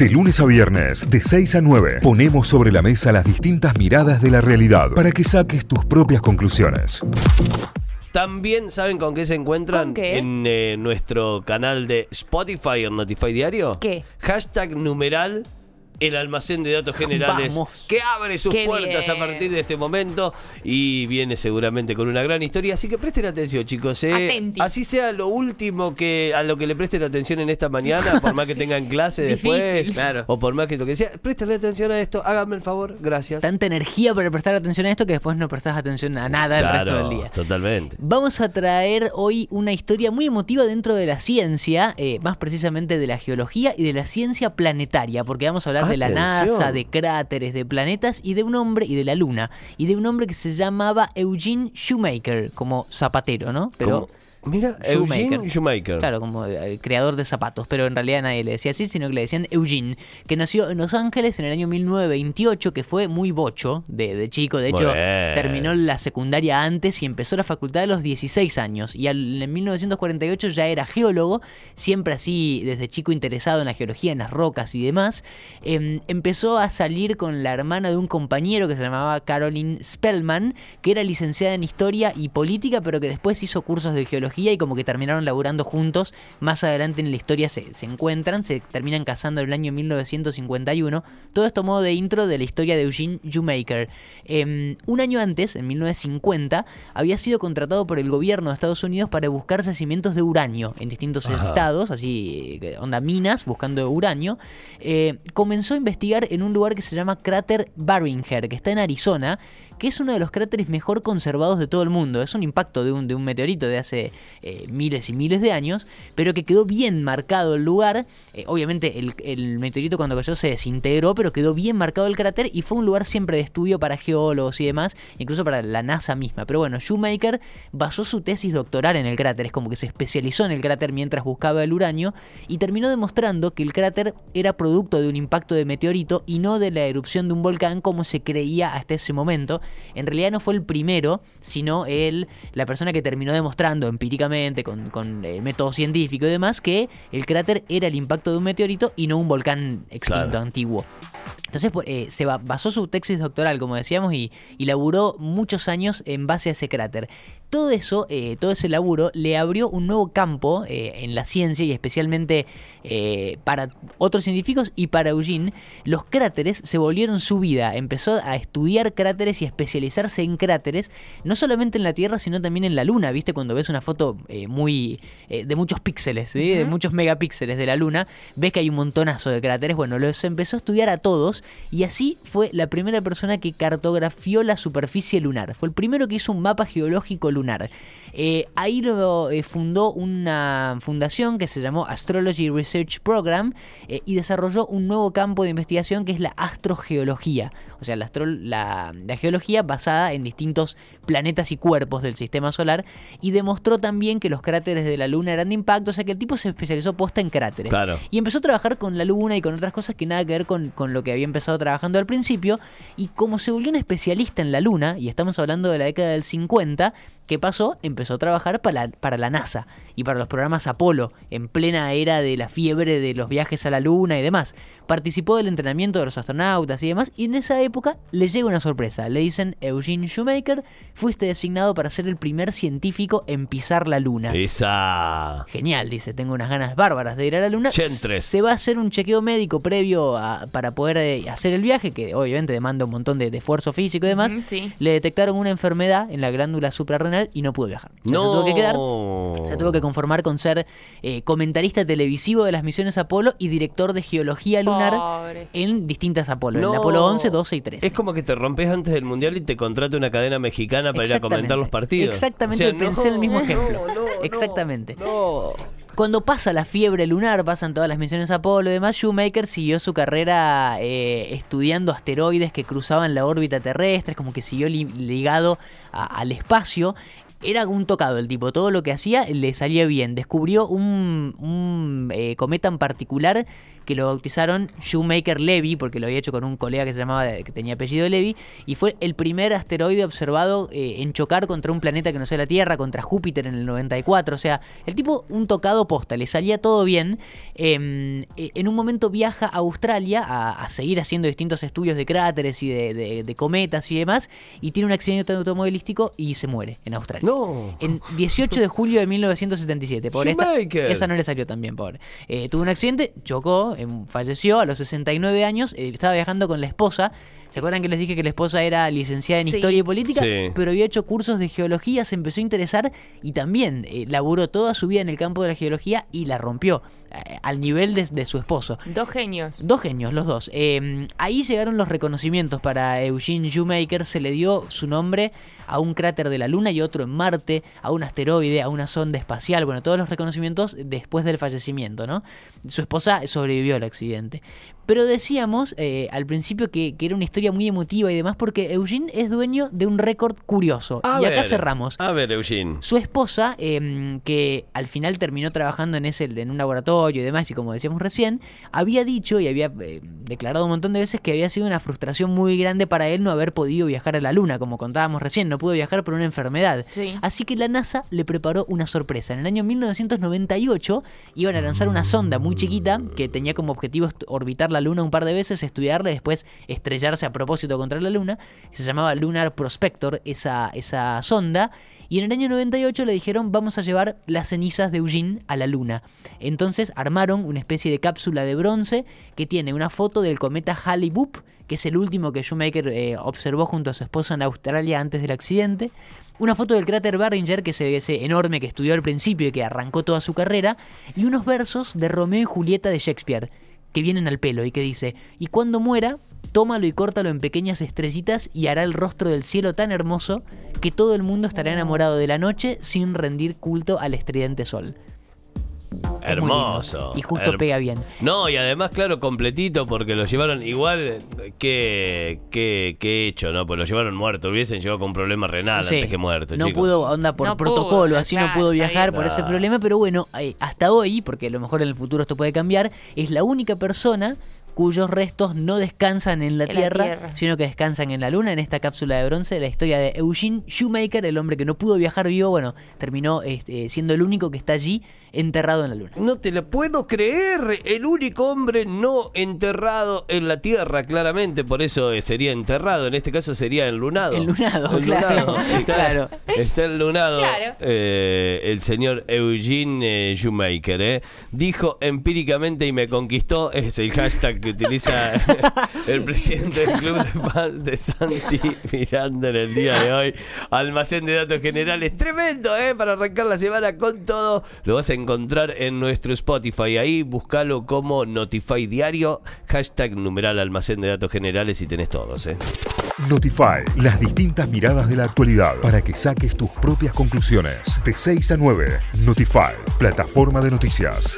De lunes a viernes, de 6 a 9, ponemos sobre la mesa las distintas miradas de la realidad para que saques tus propias conclusiones. También saben con qué se encuentran ¿Con qué? en eh, nuestro canal de Spotify o Notify Diario. ¿Qué? Hashtag numeral el almacén de datos generales Vamos. que abre sus Qué puertas a partir de este momento y viene seguramente con una gran historia. Así que presten atención, chicos. ¿eh? Así sea lo último que a lo que le presten atención en esta mañana, por más que tengan clase después. Claro. o por más que lo que sea, prestenle atención a esto, háganme el favor, gracias. Tanta energía para prestar atención a esto que después no prestás atención a nada el resto del día. totalmente. Vamos a traer hoy una historia muy emotiva dentro de la ciencia, eh, más precisamente de la geología y de la ciencia planetaria, porque vamos a hablar de la Atención. NASA, de cráteres, de planetas y de un hombre y de la luna, y de un hombre que se llamaba Eugene Shoemaker, como zapatero, ¿no? Pero Mira, Shoemaker. Eugene Shoemaker. Claro, como eh, creador de zapatos, pero en realidad nadie le decía así, sino que le decían Eugene, que nació en Los Ángeles en el año 1928, que fue muy bocho de, de chico, de hecho terminó la secundaria antes y empezó la facultad a los 16 años, y al- en 1948 ya era geólogo, siempre así desde chico interesado en la geología, en las rocas y demás, Em, empezó a salir con la hermana de un compañero que se llamaba Caroline Spellman, que era licenciada en historia y política, pero que después hizo cursos de geología y como que terminaron laburando juntos. Más adelante en la historia se, se encuentran, se terminan casando en el año 1951. Todo esto modo de intro de la historia de Eugene Shoemaker. Em, un año antes, en 1950, había sido contratado por el gobierno de Estados Unidos para buscar yacimientos de uranio en distintos Ajá. estados, así, eh, onda minas, buscando uranio. Eh, comenzó a investigar en un lugar que se llama cráter Barringer, que está en Arizona, que es uno de los cráteres mejor conservados de todo el mundo. Es un impacto de un, meteorito de hace eh, miles y miles de años, pero que quedó bien marcado el lugar. Eh, obviamente el, el meteorito cuando cayó se desintegró, pero quedó bien marcado el cráter y fue un lugar siempre de estudio para geólogos y demás, incluso para la NASA misma. Pero bueno, Shoemaker basó su tesis doctoral en el cráter, es como que se especializó en el cráter mientras buscaba el uranio y terminó demostrando que el cráter era producto de un impacto de meteorito y no de la erupción de un volcán como se creía hasta ese momento. En realidad no fue el primero, sino él, la persona que terminó demostrando empíricamente, con, con, eh, método científico y demás, que el cráter era el impacto de un meteorito y no un volcán extinto Claro. antiguo. Entonces pues, eh, se ba- basó su tesis doctoral, como decíamos, y, y laburó muchos años en base a ese cráter. Todo eso, eh, todo ese laburo, le abrió un nuevo campo eh, en la ciencia y especialmente eh, para otros científicos y para Eugene. Los cráteres se volvieron su vida. Empezó a estudiar cráteres y a especializarse en cráteres, no solamente en la Tierra, sino también en la Luna. ¿Viste? Cuando ves una foto muy de muchos píxeles, ¿sí? de muchos megapíxeles de la Luna, ves que hay un montonazo de cráteres. Bueno, los empezó a estudiar a todos y así fue la primera persona que cartografió la superficie lunar. Fue el primero que hizo un mapa geológico lunar. Eh, ahí lo eh, fundó una fundación que se llamó Astrology Research Program eh, y desarrolló un nuevo campo de investigación que es la astrogeología. O sea, la, astro- la- la geología basada en distintos planetas y cuerpos del sistema solar y demostró también que los cráteres de la Luna eran de impacto, o sea que el tipo se especializó posta en cráteres. Claro. Y empezó a trabajar con la luna y con otras cosas que nada que ver con, con lo que había empezado trabajando al principio. Y como se volvió un especialista en la luna, y estamos hablando de la década del 50, ¿qué pasó? Empezó a trabajar para, para la NASA y para los programas Apolo, en plena era de la fiebre de los viajes a la luna y demás. Participó del entrenamiento de los astronautas y demás, y en esa época le llega una sorpresa. Le dicen, Eugene Shoemaker, fuiste designado para ser el primer científico en pisar la luna. Esa. Genial, dice, tengo unas ganas bárbaras de ir a la luna. Chentres. Se va a hacer un chequeo médico previo a- para poder eh, hacer el viaje, que obviamente demanda un montón de, de esfuerzo físico y demás. Sí. Le detectaron una enfermedad en la glándula suprarrenal y no pudo viajar. O sea, No. Se tuvo que quedar. Se tuvo que conformar con ser eh, comentarista televisivo de las misiones Apolo y director de geología lunar Pobre. en distintas Apolo, en No. el Apolo 11, 12 y 13. Es como que te rompes antes del mundial y te contrata una cadena mexicana para ir a comentar los partidos. Exactamente, O sea, pensé en el mismo ejemplo. no, no, Exactamente. Cuando pasa la fiebre lunar, pasan todas las misiones Apolo y demás, Shoemaker siguió su carrera eh, estudiando asteroides que cruzaban la órbita terrestre, es como que siguió li- ligado a- al espacio. Era un tocado el tipo, todo lo que hacía le salía bien. Descubrió un, un, eh, cometa en particular que lo bautizaron Shoemaker Levy, porque lo había hecho con un colega que se llamaba, que tenía apellido Levy, y fue el primer asteroide observado eh, en chocar contra un planeta que no sea la Tierra, contra Júpiter en el 94. O sea, el tipo un tocado posta, le salía todo bien. Em, e, en un momento viaja a Australia a, seguir haciendo distintos estudios de cráteres y de, cometas y demás, y tiene un accidente automovilístico y se muere en Australia. No. En 18 de julio de 1977. Pobre, esta, esa no le salió tan bien, pobre. Eh, tuvo un accidente, chocó, falleció a los 69 años, eh, estaba viajando con la esposa. ¿Se acuerdan que les dije que la esposa era licenciada en Historia y Política? Pero había hecho cursos de geología, se empezó a interesar y también eh, laburó toda su vida en el campo de la geología y la rompió. Eh, al nivel de, su esposo. Dos genios. Dos genios, los dos. Em, ahí llegaron los reconocimientos para Eugene Shoemaker. Se le dio su nombre a un cráter de la Luna y otro en Marte, a un asteroide, a una sonda espacial. Bueno, todos los reconocimientos después del fallecimiento, ¿no? Su esposa sobrevivió al accidente. Pero decíamos eh, al principio que, era una historia muy emotiva y demás porque Eugene es dueño de un récord curioso. y acá cerramos. A ver, Eugene. Su esposa, em, que al final terminó trabajando en, ese, en un laboratorio y demás, y como decíamos recién, había dicho y había eh, declarado un montón de veces que había sido una frustración muy grande para él no haber podido viajar a la Luna, como contábamos recién, no pudo viajar por una enfermedad. Así que la NASA le preparó una sorpresa. En el año 1998 iban a lanzar una sonda muy chiquita que tenía como objetivo orbitar la Luna un par de veces, estudiarla y después estrellarse a propósito contra la Luna. Se llamaba Lunar Prospector, esa, esa sonda. Y en el año 98 le dijeron vamos a llevar las cenizas de Eugene a la Luna. Entonces armaron una especie de cápsula de bronce que tiene una foto del cometa Halley-Bopp, que es el último que Shoemaker eh, observó junto a su esposa en Australia antes del accidente. Una foto del cráter Barringer, que se ese enorme que estudió al principio y que arrancó toda su carrera. Y unos versos de Romeo y Julieta de Shakespeare que vienen al pelo y que dice, y cuando muera, tómalo y córtalo en pequeñas estrellitas y hará el rostro del cielo tan hermoso que todo el mundo estará enamorado de la noche sin rendir culto al estridente sol. Hermoso. Y justo pega bien. No, y además, claro, completito, porque lo llevaron igual que, que, que hecho, ¿no? Pues lo llevaron muerto. Hubiesen llegado con un problema renal antes que muerto. No pudo, onda por protocolo, así no pudo viajar por ese problema. Pero bueno, eh, hasta hoy, porque a lo mejor en el futuro esto puede cambiar, es la única persona cuyos restos no descansan en la, tierra, sino que descansan en la Luna, en esta cápsula de bronce, la historia de Eugene Shoemaker, el hombre que no pudo viajar vivo, bueno, terminó este, siendo el único que está allí enterrado en la Luna. No te lo puedo creer, el único hombre no enterrado en la Tierra, claramente, por eso eh, sería enterrado, en este caso sería enlunado. Enlunado, claro. Está, claro. está enlunado eh, el señor Eugene eh, Shoemaker, Dijo empíricamente y me conquistó, es el hashtag que utiliza el presidente del club de fans de Santi Miranda en el día de hoy. Almacén de datos generales, tremendo, ¿eh? Para arrancar la semana con todo. Lo vas a encontrar en nuestro Spotify. Ahí búscalo como Notify Diario, hashtag numeral almacén de datos generales y tenés todos, ¿eh? Notify, las distintas miradas de la actualidad para que saques tus propias conclusiones. De 6 a 9, Notify, plataforma de noticias.